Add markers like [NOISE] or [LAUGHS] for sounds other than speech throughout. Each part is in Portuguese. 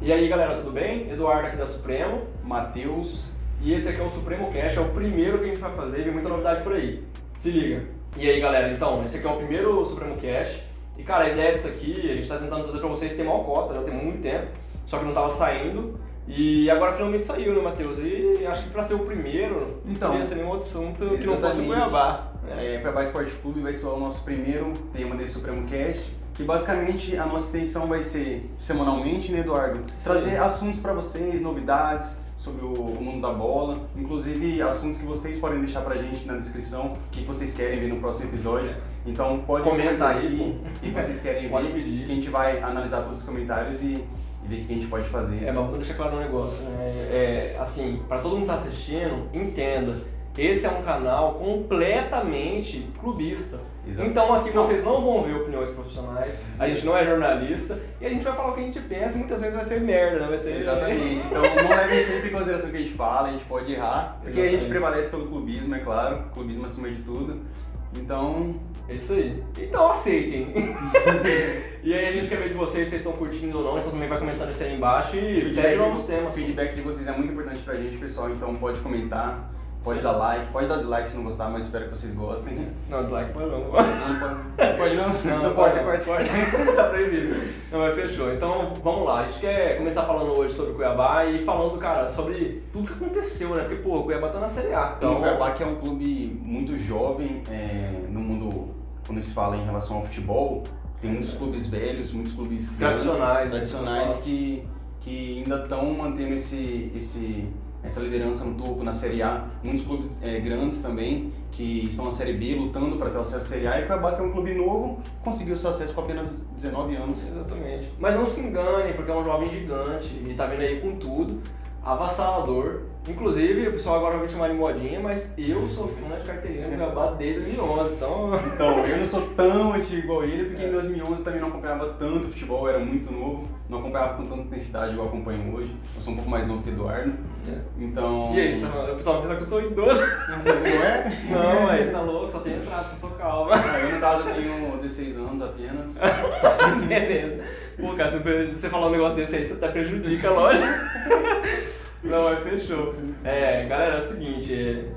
E aí galera, tudo bem? Eduardo aqui da Supremo. Matheus. E esse aqui é o Supremo Cash, é o primeiro que a gente vai fazer, vem muita novidade por aí. Se liga. E aí galera, então, esse aqui é o primeiro Supremo Cash. E cara, a ideia disso aqui, a gente tá tentando fazer pra vocês ter mal cota, já tem muito tempo, só que não tava saindo. E agora finalmente saiu, né, Matheus? E acho que pra ser o primeiro, Então, não poderia ser nenhum outro assunto que não fosse o exatamente. Cuiabá. né? É, Cuiabá Esporte Clube vai ser o nosso primeiro tema desse Supremo Cash. Que basicamente a nossa intenção vai ser semanalmente, né, Eduardo? Trazer assuntos para vocês, novidades sobre o, o mundo da bola, inclusive assuntos que vocês podem deixar pra gente na descrição, o que vocês querem ver no próximo episódio. Então pode Comenta comentar aí, aqui o que vocês querem [LAUGHS] Pode ver, pedir. que a gente vai analisar todos os comentários e, e ver o que a gente pode fazer. É, mas vou deixar claro um negócio, né? É, assim, pra todo mundo que tá assistindo, entenda. Esse é um canal completamente clubista. Exato. Então aqui vocês não vão ver opiniões profissionais, a gente não é jornalista e a gente vai falar o que a gente pensa e muitas vezes vai ser merda, né? Vai ser. Exatamente. Então não levem sempre em consideração o que a gente fala, a gente pode errar, porque a gente Exatamente. prevalece pelo clubismo, é claro, clubismo acima de tudo. Então, É isso aí. Então aceitem. [LAUGHS] e aí a gente quer ver de vocês se vocês estão curtindo ou não, então também vai comentando isso aí embaixo e pede novos o temas. feedback de vocês é muito importante pra gente, pessoal, então pode comentar, pode dar like, pode dar dislike se não gostar, mas espero que vocês gostem. Não, dislike pode não. Não, não pode, [LAUGHS] pode não? Não, então pode, pode, pode. [LAUGHS] tá proibido. Não, mas fechou. Então, vamos lá. A gente quer começar falando hoje sobre o Cuiabá e falando, cara, sobre tudo que aconteceu, né? Porque, pô, o Cuiabá tá na Série A. Então, o Cuiabá que é um clube muito jovem é, no mundo, quando se fala em relação ao futebol, tem muitos clubes velhos, muitos clubes grandes, Tradicionais, né, tradicionais que que, que ainda estão mantendo esse, esse, essa liderança no topo na Série A. Muitos clubes é, grandes também que estão na Série B lutando para ter o acesso à Série A. E Cuiabá, que é um clube novo, conseguiu seu acesso com apenas 19 anos. Exatamente. Mas não se enganem, porque é um jovem gigante e tá vindo aí com tudo. Avassalador. Inclusive, o pessoal agora vai me chamar de modinha, mas eu sou fã de carteirinha do Cuiabá desde 2011, então... Então, eu não sou tão antigo igual ele, porque em 2011 eu também não acompanhava tanto futebol, era muito novo, não acompanhava com tanta intensidade igual eu acompanho hoje. Eu sou um pouco mais novo que Eduardo, então... E aí, você tá, o pessoal pensa que eu sou idoso. Não é? Não, mas você tá louco, só tem entrada, só sou calma. Eu, no caso, eu tenho 16 anos apenas. [LAUGHS] Beleza. Pô, cara, se você falar um negócio desse aí, você até prejudica, lógico. Não, mas fechou. É, galera, é o seguinte,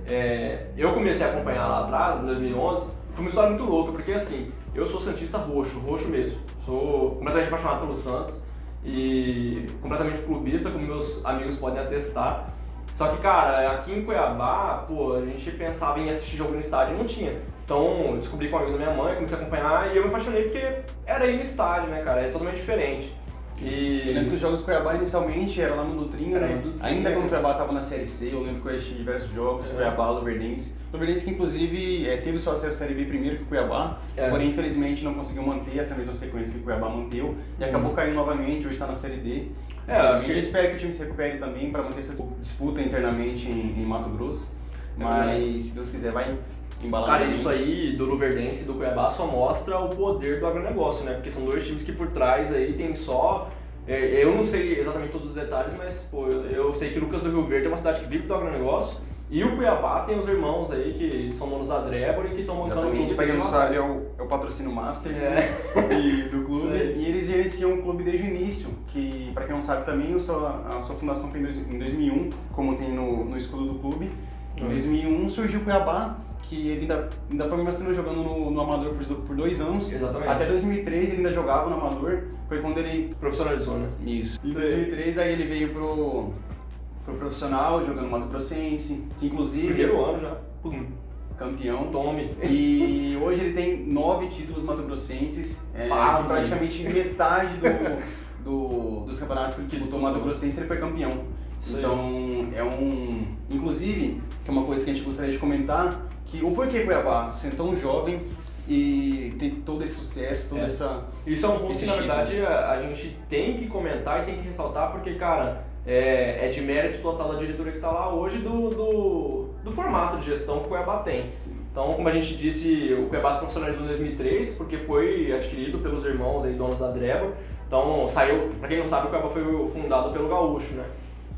é, é, eu comecei a acompanhar lá atrás, em 2011, foi uma história muito louca, porque assim, eu sou santista roxo, roxo mesmo. Sou completamente apaixonado pelo Santos e completamente clubista, como meus amigos podem atestar. Só que, cara, aqui em Cuiabá, pô, a gente pensava em assistir jogo no estádio e não tinha. Então, descobri com um amigo da minha mãe, comecei a acompanhar e eu me apaixonei porque era ir no estádio, né, cara? É totalmente diferente. E... Eu lembro que os jogos do Cuiabá inicialmente eram lá no Dutrinha, Era né? Dutrinha. Ainda quando o Cuiabá estava na Série C, eu lembro que eu assisti diversos jogos, É. Cuiabá, Luverdense. Luverdense que inclusive é, teve seu acesso à Série B primeiro que o Cuiabá, É. porém infelizmente não conseguiu manter essa mesma sequência que o Cuiabá manteu e acabou caindo novamente, hoje está na Série D. É, Infelizmente, acho que- eu espero que o time se recupere também para manter essa disputa internamente em, em Mato Grosso, É mas se Deus quiser vai Cara, isso aí do Luverdense e do Cuiabá só mostra o poder do agronegócio, né? Porque são dois times que por trás aí tem só. é, Eu não sei exatamente todos os detalhes, mas pô, eu, eu sei que Lucas do Rio Verde é uma cidade que vive do agronegócio. E o Cuiabá tem os irmãos aí que são donos da Drebor e que estão montando Exatamente, pra quem não sabe, é o, é o patrocínio master É. né, [LAUGHS] e- do clube. E eles gerenciam o clube desde o início, que pra quem não sabe também, o seu- a sua fundação foi em, dois- em 2001, como tem no, no escudo do clube. Em Hum. 2001 surgiu o Cuiabá, que ele ainda, ainda permaneceu jogando no, no Amador por, por dois anos. Exatamente. Até 2003 ele ainda jogava no Amador, foi quando ele... Profissionalizou, né? Isso. Em Sei. 2003 aí ele veio pro, pro profissional, jogando no Mato Grossense, inclusive Primeiro ano já. Pum, campeão. tome. E hoje ele tem nove títulos mato-grossenses, é, praticamente metade do, do- dos campeonatos que ele disputou Disputou. mato-grossense ele foi campeão. Então é um. Inclusive, que é uma coisa que a gente gostaria de comentar, que o porquê Cuiabá ser tão jovem e ter todo esse sucesso, toda É. essa. Isso é um ponto que, na verdade, a, a gente tem que comentar e tem que ressaltar, porque, cara, é, é de mérito total da diretoria que está lá hoje do, do, do formato de gestão que o Cuiabá tem. Então, como a gente disse, o Cuiabá se profissionalizou em 2003, porque foi adquirido pelos irmãos aí, donos da Drebor. Então, saiu, pra quem não sabe, o Cuiabá foi fundado pelo Gaúcho, né?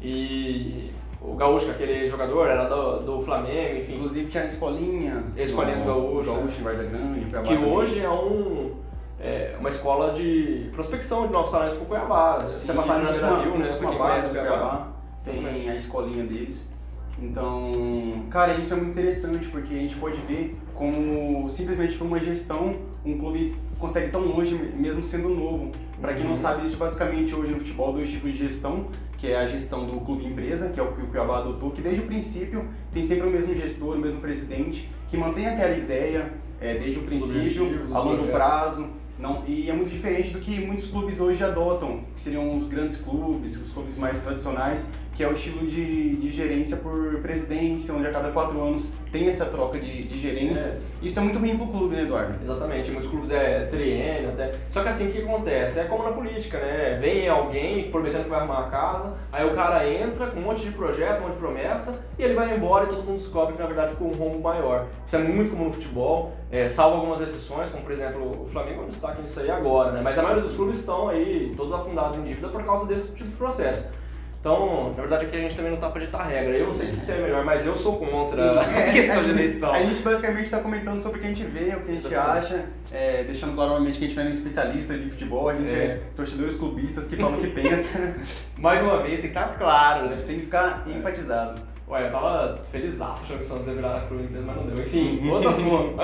E o Gaúcho, que aquele jogador, era do, do Flamengo, enfim. Inclusive tinha a escolinha. A escolinha do Gaúcho, Gaúcho em Varza Grande, o que hoje é um é, uma escola de prospecção de novos talentos pro Cuiabá. Sim, Você passar uma, Rio, né? uma base do o Cuiabá, tem Exatamente. a escolinha deles. Então, cara, isso é muito interessante porque a gente pode ver como simplesmente por uma gestão um clube consegue tão longe mesmo sendo novo. Para quem não Uhum. sabe, basicamente hoje no futebol dois tipos de gestão, que é a gestão do clube empresa, que é o que o Cuiabá adotou, que desde o princípio tem sempre o mesmo gestor, o mesmo presidente, que mantém aquela ideia é, desde o princípio, a longo prazo. Não, e é muito diferente do que muitos clubes hoje adotam, que seriam os grandes clubes, os clubes mais tradicionais, que é o estilo de, de gerência por presidência, onde a cada quatro anos tem essa troca de, de gerência. É. Isso é muito ruim pro clube, né, Eduardo? Exatamente, muitos clubes é triênio até. Só que assim, o que acontece? É como na política, né? Vem alguém prometendo que vai arrumar a casa, aí o cara entra com um monte de projeto, um monte de promessa, e ele vai embora e todo mundo descobre que na verdade ficou um rombo maior. Isso é muito comum no futebol, é, salvo algumas exceções, como por exemplo o Flamengo é um destaque nisso aí agora, né? Mas a maioria dos clubes estão aí todos afundados em dívida por causa desse tipo de processo. Então, na verdade aqui a gente também não tá pra ditar regra. Eu não sei o que é melhor, mas eu sou contra [LAUGHS] a é, questão de [LAUGHS] a eleição. A gente basicamente está comentando sobre o que a gente vê, o que a gente acha, é, deixando claro que a gente não é nenhum especialista de futebol, a gente é, É. torcedores clubistas que falam o que [LAUGHS] pensa. Mais uma vez, tem que estar claro, A né? gente tem que ficar enfatizado. Ué, eu tava feliz achando que o Santos ia virar empresa, mas não deu. Enfim, outro assunto.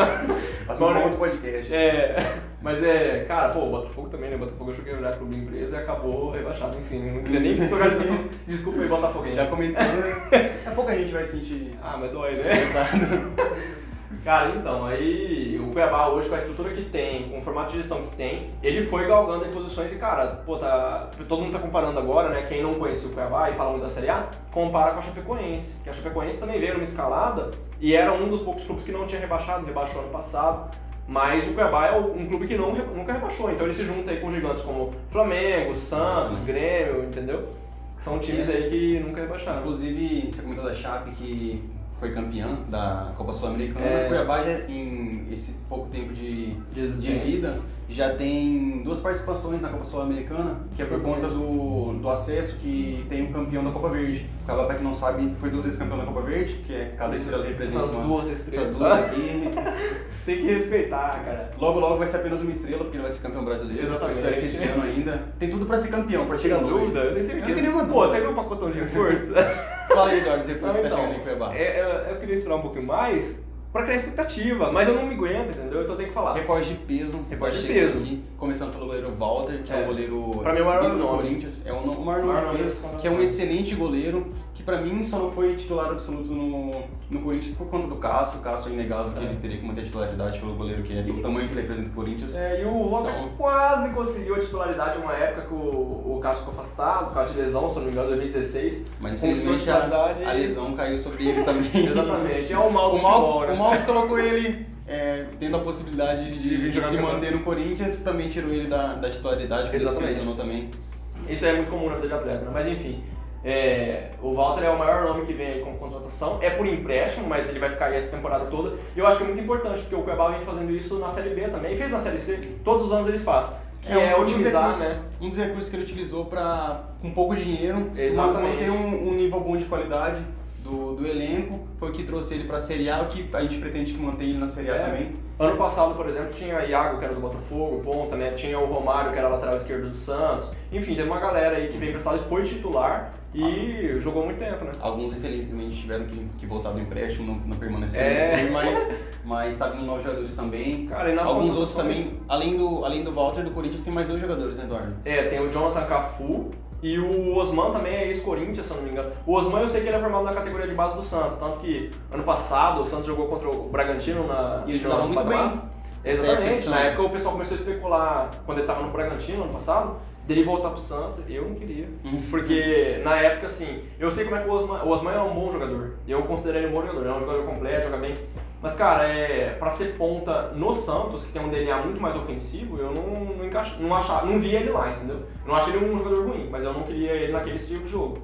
Assunto outro podcast. É, mas é, cara, pô, o Botafogo também, né? O Botafogo achou que ia virar clube empresa e acabou rebaixado, enfim. Não queria nem [LAUGHS] tocar assunto. Desculpa aí, Botafoguense. Já comentando, né? daqui a pouco a gente vai sentir Ah, mas dói, né? [LAUGHS] Cara, então, aí o Cuiabá hoje, com a estrutura que tem, com o formato de gestão que tem, ele foi galgando em posições e, cara, pô, tá, todo mundo tá comparando agora, né? Quem não conhecia o Cuiabá e fala muito da Série A, compara com a Chapecoense. Que a Chapecoense também veio numa escalada e era um dos poucos clubes que não tinha rebaixado, rebaixou ano passado. Mas o Cuiabá é um clube que não, nunca rebaixou, então ele se junta aí com gigantes como Flamengo, Santos. Grêmio, entendeu? São times É. aí que nunca rebaixaram. Inclusive, você comentou da Chape que foi campeã da Copa Sul-Americana. É. Cuiabá já, em esse pouco tempo de, De de vida, já tem duas participações na Copa Sul-Americana, que é por Exatamente. conta do, do acesso que tem o campeão da Copa Verde. O Cuiabá, pra quem não sabe, foi duas vezes campeão da Copa Verde, que é cada estrela representa Essas uma... duas estrelas. duas aqui. [LAUGHS] Tem que respeitar, cara. Logo, logo vai ser apenas uma estrela, porque ele vai ser campeão brasileiro. Eu Exatamente. espero que esse ano ainda. Tem tudo pra ser campeão, pra chegar longe. eu tenho certeza. Eu tenho Pô, dúvida. você viu o pacotão de reforço? [LAUGHS] Fala aí, você foi Não, você tá então, chegando em Cuiabá. é, é, eu queria esperar um pouquinho mais pra criar expectativa, mas eu não me aguento, entendeu? Então eu tenho que falar. Reforço de peso, Reforço de peso. aqui, começando pelo goleiro Walter, que é, É. o goleiro Pra mim, é o maior do. Corinthians, é o, o maior O maior nome de peso, que é um excelente goleiro, que pra mim só não foi titular absoluto no, no Corinthians por conta do Cássio, o Cássio é inegável que É. ele teria que manter a titularidade pelo goleiro que é, pelo tamanho que ele representa o Corinthians. É, e o Walter Então- quase conseguiu a titularidade uma época que o, o Cássio ficou afastado, por causa de lesão, se não me engano, 2016. Mas infelizmente a, a lesão caiu sobre ele também. [LAUGHS] Exatamente, é o mal do O mal, futebol, né? O mal que colocou ele é, tendo a possibilidade De de, se manter no Corinthians, também tirou ele da, da titularidade, porque ele se lesionou também. Isso é muito comum na vida de atleta, né? mas enfim. é, o Walter é o maior nome que vem aí como contratação, é por empréstimo, mas ele vai ficar aí essa temporada toda. E eu acho que é muito importante, porque o Cuiabá vem fazendo isso na Série B também, e fez na Série C, todos os anos ele faz. Que é, um dos otimizar, recursos- né? Um dos recursos que ele utilizou para, com pouco dinheiro, manter um, um nível bom de qualidade do, do elenco, foi o que trouxe ele para a Série A, o que a gente pretende que mantenha ele na Série A É. também. Ano passado, por exemplo, tinha Iago, que era do Botafogo, ponta, né? Tinha o Romário, que era lateral esquerdo do Santos. Enfim, teve uma galera aí que veio emprestado e foi titular e jogou muito tempo, né? Alguns, infelizmente, tiveram que, que voltar do empréstimo, não, não permaneceram É. clube, mas, mas tá vindo novos jogadores também. Cara, e nas Alguns outros também, além do, além do Walter, do Corinthians, tem mais dois jogadores, né, Eduardo? É, tem o Jonathan Cafu e o Osman também é ex-Corinthians, se eu não me engano. O Osman eu sei que ele é formado na categoria de base do Santos, tanto que ano passado o Santos jogou contra o Bragantino na E muito Patamar. bem. Exatamente, na Santos. época o pessoal começou a especular quando ele tava no Bragantino ano passado, dele voltar pro Santos, eu não queria. Uhum. Porque na época, assim, eu sei como é que o Osman. O Osman é um bom jogador. Eu considero ele um bom jogador. Ele é um jogador completo, joga bem. Mas, cara, é, pra ser ponta no Santos, que tem um DNA muito mais ofensivo, eu não, não, encaixa, não, achava, não via ele lá, entendeu? Eu não acho ele um jogador ruim, mas eu não queria ele naquele estilo de jogo.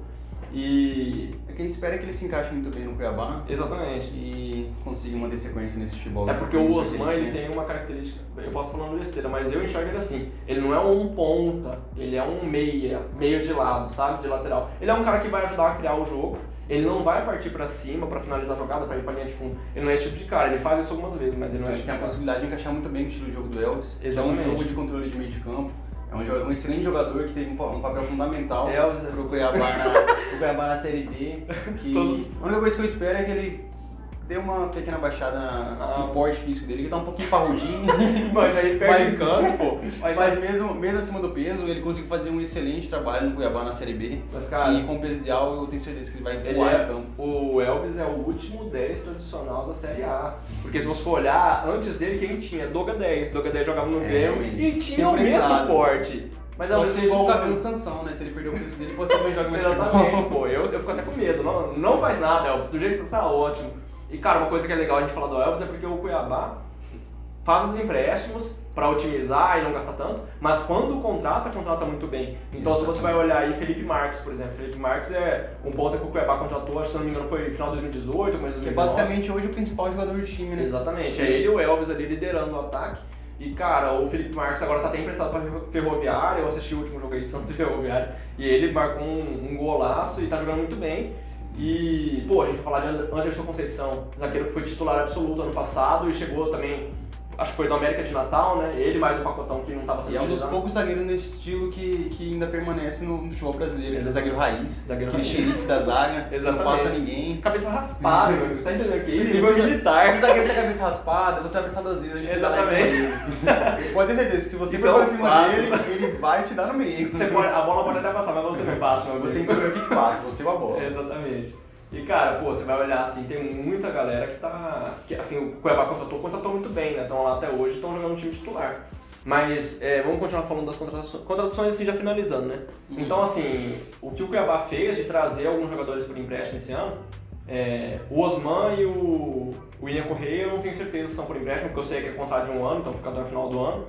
E. É que a gente espera que ele se encaixe muito bem no Cuiabá Exatamente. e consiga manter sequência nesse futebol. É porque o Osman ele tem uma característica, eu posso falar uma besteira, mas eu enxergo ele assim. Ele não é um ponta, ele é um meia, meio de lado, sabe? De lateral. Ele é um cara que vai ajudar a criar o jogo. Ele não vai partir pra cima pra finalizar a jogada, pra ir pra linha de fundo. Ele não é esse tipo de cara, ele faz isso algumas vezes, mas ele não é esse que tem tipo a cara. possibilidade de encaixar muito bem o estilo de jogo do Elvis. que É um Exatamente. jogo de controle de meio de campo. É um, um excelente jogador que teve um, pa- um papel fundamental Elvis, pro. Cuiabá, na, pro Cuiabá na Série B. [LAUGHS] Que Todos- A única coisa que eu espero é que ele dê uma pequena baixada na, Ah. no porte físico dele, que tá um pouquinho parrudinho. [LAUGHS] Mas aí perde Mas- canto, [LAUGHS] pô. Mas, Mas mesmo, mesmo acima do peso, ele conseguiu fazer um excelente trabalho no Cuiabá na Série B. Mas, cara, que com o peso ideal eu tenho certeza que ele vai Ele voar é, em campo. o Elvis é o último 10 tradicional da Série A. Porque se você for olhar, antes dele quem tinha? Doga 10. Doga 10 jogava no É, Grêmio e tinha o mesmo lado. porte. Mas é Pode ser igual o cabelo de Sansão, né? Se ele perder o peso dele, pode ser que ele jogue mais [LAUGHS] Exatamente, futebol. pô. Eu, eu fico até com medo. Não, não faz nada, Elvis. Do jeito que tá ótimo. E, cara, uma coisa que é legal a gente falar do Elvis é porque o Cuiabá faz os empréstimos pra otimizar e não gastar tanto, mas quando contrata, contrata muito bem. Então, se você vai olhar aí Felipe Marques, por exemplo, Felipe Marques é um ponta que o Cuiabá contratou, acho se não me engano foi final de 2018, mas Que é basicamente hoje o principal jogador do time, né? Exatamente, é ele e o Elvis ali liderando o ataque. E cara, o Felipe Marques agora tá até emprestado pra Ferroviária, eu assisti o último jogo aí, Santos e Ferroviária, e ele marcou um, um golaço e tá jogando muito bem. E, pô, a gente vai falar de Anderson Conceição, zagueiro que foi titular absoluto ano passado e chegou também, acho que foi do América de Natal, né? Ele mais o Pacotão que não tava sendo E é um dos utilizado. poucos zagueiros nesse estilo que, que ainda permanece no futebol brasileiro, aquele zagueiro raiz, Zagueiro aquele raiz. xerife da zaga, que não passa ninguém. Cabeça raspada, meu amigo, você tá entendendo o que é isso? Se Nível o- militar. Se o zagueiro tem a cabeça raspada, você vai prestar duas vezes antes de dar lá em cima dele. [LAUGHS] Você pode ter certeza que se você for é pra cima fato. dele, ele vai te dar no meio. Você pode- a bola pode até passar, mas você não passa, meu Você tem que escolher o que, que passa, você ou a bola. Exatamente. E cara, pô, você vai olhar assim, tem muita galera que tá. Que, assim, o Cuiabá contratou, contratou muito bem, né? Estão lá até hoje, estão jogando no time titular. Mas é, vamos continuar falando das contratações. Contratações assim já finalizando, né? Uhum. Então assim, o que o Cuiabá fez de trazer alguns jogadores por empréstimo esse ano, é, o Osman e o, o Ian Correia eu não tenho certeza se são por empréstimo, porque eu sei que é contrato de um ano, então fica até o final do ano.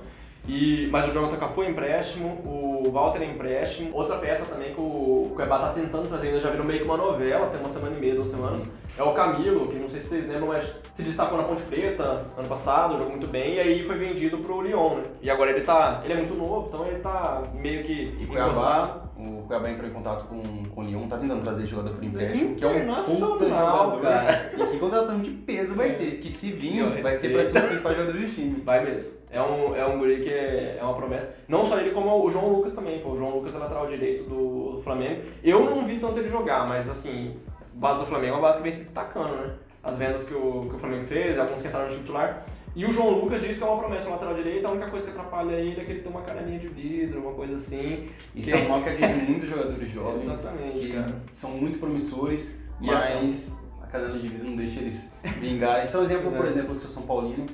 E, mas o Jonathan Cafu é empréstimo, o Walter é empréstimo. Outra peça também que o Cuiabá tá tentando trazer, ainda já virou meio que uma novela, tem uma semana e meia, duas semanas. É o Camilo, que não sei se vocês lembram, mas se destacou na Ponte Preta ano passado, jogou muito bem, e aí foi vendido pro Lyon, né? E agora ele tá. Ele é muito novo, então ele tá meio que. E encostado. Cuiabá, o Cuiabá entrou em contato com, com o Lyon, tá tentando trazer jogador por empréstimo, que é um puta jogador. cara. E que contratação de peso vai ser, que se vir, vai ser pra ser os principais jogadores do time. Vai mesmo. É um, é um guri que é, é uma promessa. Não só ele, como o João Lucas também. Pô. O João Lucas é lateral direito do, do Flamengo. Eu não vi tanto ele jogar, mas assim, a base do Flamengo é uma base que vem se destacando, né? As vendas que o, que o Flamengo fez, alguns que entraram no titular. E o João Lucas diz que é uma promessa no lateral direito, a única coisa que atrapalha ele é que ele tem uma carinha de vidro, uma coisa assim. Isso é um mal que atinge muitos jogadores jovens, [LAUGHS] Exatamente, que cara. são muito promissores, mas a canela de vida não deixa eles vingarem. Isso é um exemplo, por É. exemplo, que sou São Paulino.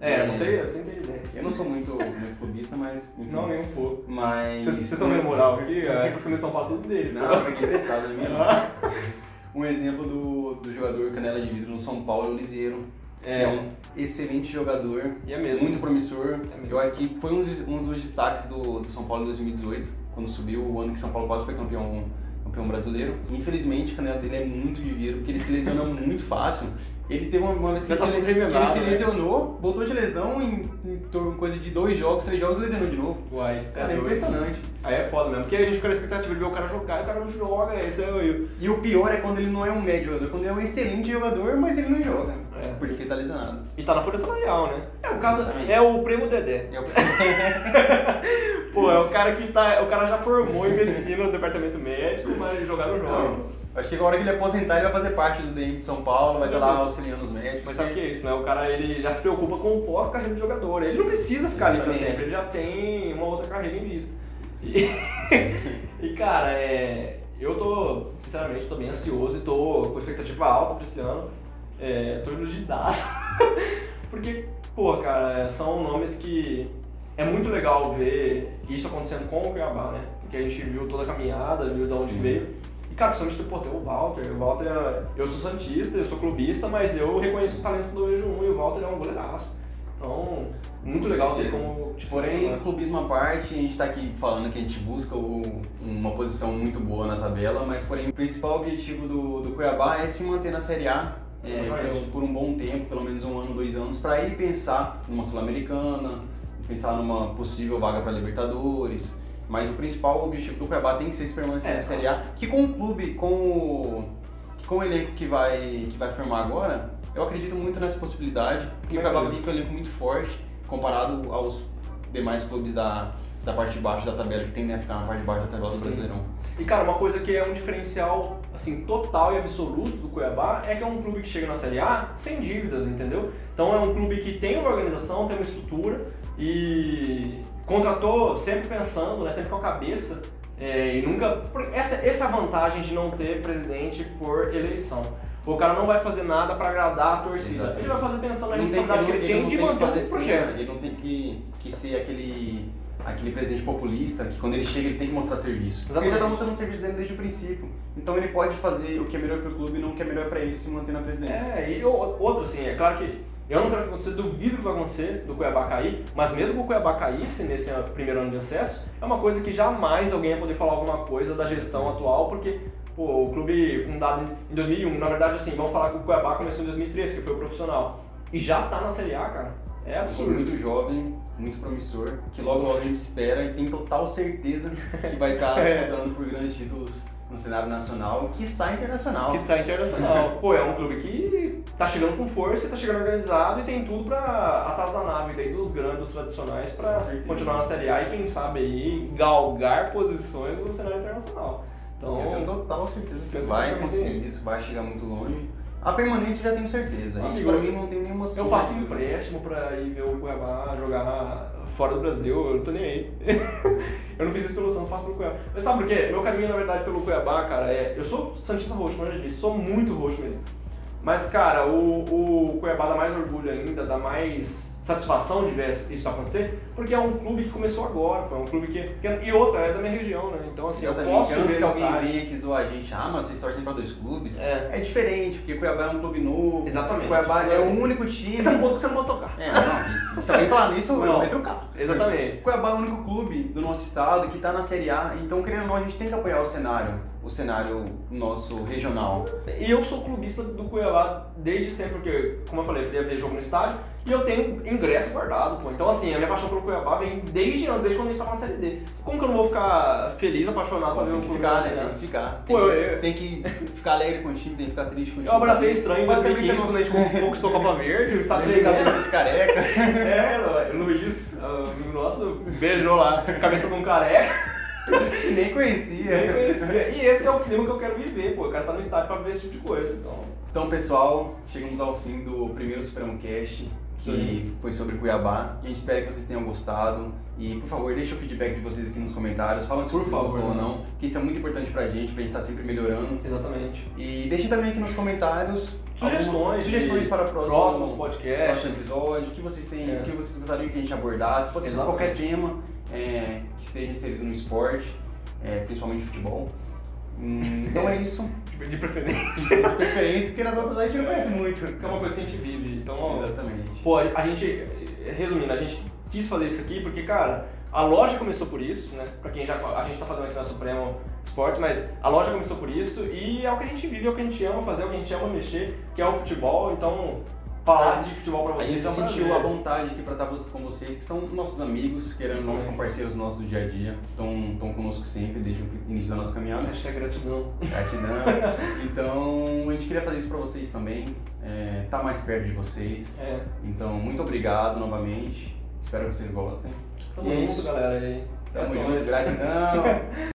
É, você, você entende, né? Eu não sou muito, muito clubista, mas enfim. Não, nem um pouco. Mas... Vocês vocês estão vendo moral aqui? Essas camisas são pra tudo dele. Não, eu peguei emprestado, não é minha não. [LAUGHS] Ah. Um exemplo do, do jogador canela de vidro no São Paulo é o Liseiro, que é um excelente jogador, E é mesmo. muito promissor. É. Eu acho que foi um dos, um dos destaques do, do São Paulo em 2018, quando subiu o ano que São Paulo quase foi campeão, campeão brasileiro. Infelizmente, a canela dele é muito de vidro, porque ele se lesiona [LAUGHS] muito fácil. Ele teve uma, uma vez que ele, ele se remendado, né? lesionou, voltou de lesão em, em coisa de dois jogos, três jogos, lesionou de novo. Uai, Cara, é impressionante. Aí é foda mesmo, porque a gente fica na expectativa de ver o cara jogar e o cara não joga, esse é eu. E o pior é quando ele não é um médio jogador, quando ele é um excelente jogador, mas ele não joga. É. Porque ele tá lesionado. E tá na folha salarial, né? É o caso, Exatamente. é o primo Dedé. É o- [LAUGHS] Pô, é o cara que tá, o cara já formou em medicina no departamento médico, mas jogar não joga. Acho que agora que ele aposentar, ele vai fazer parte do DM de São Paulo, vai estar lá auxiliando os médicos. Mas sabe o que é isso, né? O cara ele já se preocupa com o pós-carreira de jogador. Ele não precisa ficar ali pra Exatamente. sempre, ele já tem uma outra carreira em vista. E, [LAUGHS] e, cara, é, eu tô, sinceramente, tô bem ansioso e tô com expectativa alta pra esse ano. É, tô iludidaço. [LAUGHS] Porque, pô, cara, são nomes que é muito legal ver isso acontecendo com o Cuiabá, né? Porque a gente viu toda a caminhada, viu de onde Sim. veio. E, cara, principalmente, pô, tem o Walter. O Walter, é- eu sou santista, eu sou clubista, mas eu reconheço o talento do Vejo 1 e o Walter é um goleiraço. Então, muito legal ter como. Tipo, Porém, né? clubismo à parte, a gente está aqui falando que a gente busca uma posição muito boa na tabela, mas porém o principal objetivo do, do Cuiabá é se manter na Série A é, por, por um bom tempo, pelo menos um ano, dois anos, para ir pensar numa Sul-Americana, pensar numa possível vaga para Libertadores. Mas o principal objetivo do Cuiabá tem que ser se permanecer É, na Série A, que com o clube, com o, com o elenco que vai, que vai formar agora, eu acredito muito nessa possibilidade, porque o Cuiabá vai vir com um elenco muito forte, comparado aos demais clubes da, da parte de baixo da tabela, que tendem a ficar na parte de baixo da tabela do Sim. Brasileirão. E cara, uma coisa que é um diferencial assim total e absoluto do Cuiabá é que é um clube que chega na Série A sem dívidas, entendeu? Então é um clube que tem uma organização, tem uma estrutura e contratou sempre pensando, né, sempre com a cabeça é, e nunca. Essa, essa é a vantagem de não ter presidente por eleição. O cara não vai fazer nada para agradar a torcida. Exatamente. Ele vai fazer pensando na responsabilidade que ele, ele tem de manter cena, projeto. ele não tem que, que ser aquele, aquele presidente populista que quando ele chega ele tem que mostrar serviço. Porque ele já está Exatamente. mostrando serviço dele desde o princípio. Então ele pode fazer o que é melhor para o clube e não o que é melhor para ele se manter na presidência. É, e outro assim, é claro que eu não quero que aconteça, duvido que vai acontecer do Cuiabá cair, mas mesmo que o Cuiabá caísse nesse primeiro ano de acesso, é uma coisa que jamais alguém ia poder falar alguma coisa da gestão atual, porque pô, o clube fundado em- em 2001, na verdade assim, vamos falar que o Cuiabá começou em 2003, que foi o profissional, e já tá na Série A, cara. É Um clube absurdo. muito jovem, muito promissor, que logo logo a gente espera e tem total certeza que vai estar [LAUGHS] É. disputando por grandes títulos no cenário nacional, que sai internacional. Que sai internacional. [LAUGHS] Pô, é um clube que tá chegando com força, tá chegando organizado e tem tudo pra atazanar a vida aí dos grandes, dos tradicionais, pra continuar na Série A e quem sabe aí galgar posições no cenário internacional. Então, Eu tenho total certeza que vai conseguir isso, vai chegar muito longe. A permanência eu já tenho certeza. Isso Amigo, pra mim não tem nenhuma eu faço empréstimo pra ir ver o Cuiabá jogar fora do Brasil, eu não tô nem aí. [LAUGHS] eu não fiz isso pelo Santos, faço pelo Cuiabá. Mas sabe por quê? Meu caminho, na verdade, pelo Cuiabá, cara, é. Eu sou Santista roxo, como eu já disse, sou muito roxo mesmo. Mas, cara, o, o Cuiabá dá mais orgulho ainda, dá mais satisfação de ver isso acontecer, porque é um clube que começou agora, é um clube que, que- E outra, é da minha região, né? Então, assim, eu Exatamente. posso Antes que alguém venha aqui zoar a gente, ah, mas vocês torcem pra dois clubes. É, É diferente, porque Cuiabá é um clube novo. Exatamente. Cuiabá é o único time. esse é um ponto que você não pode tocar. É, não, isso, se alguém falar nisso, [LAUGHS] eu Não. vou trocar. Exatamente. Cuiabá é o único clube do nosso estado que está na Série A, então querendo ou não, a gente tem que apoiar o cenário, o cenário nosso regional. E eu sou clubista do Cuiabá desde sempre, porque, como eu falei, eu queria ver jogo no estádio e eu tenho ingresso guardado, pô. Então, assim, a minha paixão pelo Cuiabá vem desde, desde quando a gente tava na Série D. Como que eu não vou ficar feliz, apaixonado ver tem que ficar, né? A? Tem que ficar. Pô, Tem, eu- que, tem que ficar alegre com o time, tem que ficar triste com o time. Eu abracei estranho em Basicamente, 2015, quando a gente conquistou [LAUGHS] a Copa Verde, tá tremendo. cabeça de careca. [LAUGHS] É, Luiz, ah, amigo nosso, beijou lá, cabeça de um careca, [LAUGHS] nem conhecia. nem conhecia. E esse é o clima que eu quero viver, pô. Eu quero estar no estádio pra ver esse tipo de coisa. Então, Então, pessoal, chegamos ao fim do primeiro Supremo Cast, que Sim. foi sobre Cuiabá. A gente espera que vocês tenham gostado. E, por favor, deixa o feedback de vocês aqui nos comentários. Fala se Por você favor. gostou ou não, que isso é muito importante pra gente, pra gente estar sempre melhorando. exatamente. E deixem também aqui nos comentários Sugestões sugestões para o próximo, Próximos próximo episódio, o que vocês têm, É. o que vocês gostariam que a gente abordasse. Pode ser Exatamente. qualquer tema é, que esteja inserido no esporte, é, principalmente futebol. Hum, então é isso. De preferência. De preferência, porque nas outras a gente não conhece muito. É uma coisa que a gente vive. Então, Exatamente. pô, a gente, resumindo, a gente quis fazer isso aqui porque, cara, a loja começou por isso, né? Pra quem já. A gente tá fazendo aqui na Supremo Esporte, mas a loja começou por isso e é o que a gente vive, é o que a gente ama fazer, é o que a gente ama mexer, que é o futebol. Então, falar de futebol pra A vocês gente se é um sentiu prazer. à vontade aqui pra estar com vocês, que são nossos amigos, querendo ou não, são parceiros nossos do dia a dia, estão conosco sempre, desde o início da nossa caminhada. Hashtag gratidão. Gratidão. [LAUGHS] Então, a gente queria fazer isso pra vocês também, é, tá mais perto de vocês. É. Então, muito obrigado novamente. Espero que vocês gostem. Tamo E é junto, isso. galera. aí. Tamo É junto, gratidão. [LAUGHS]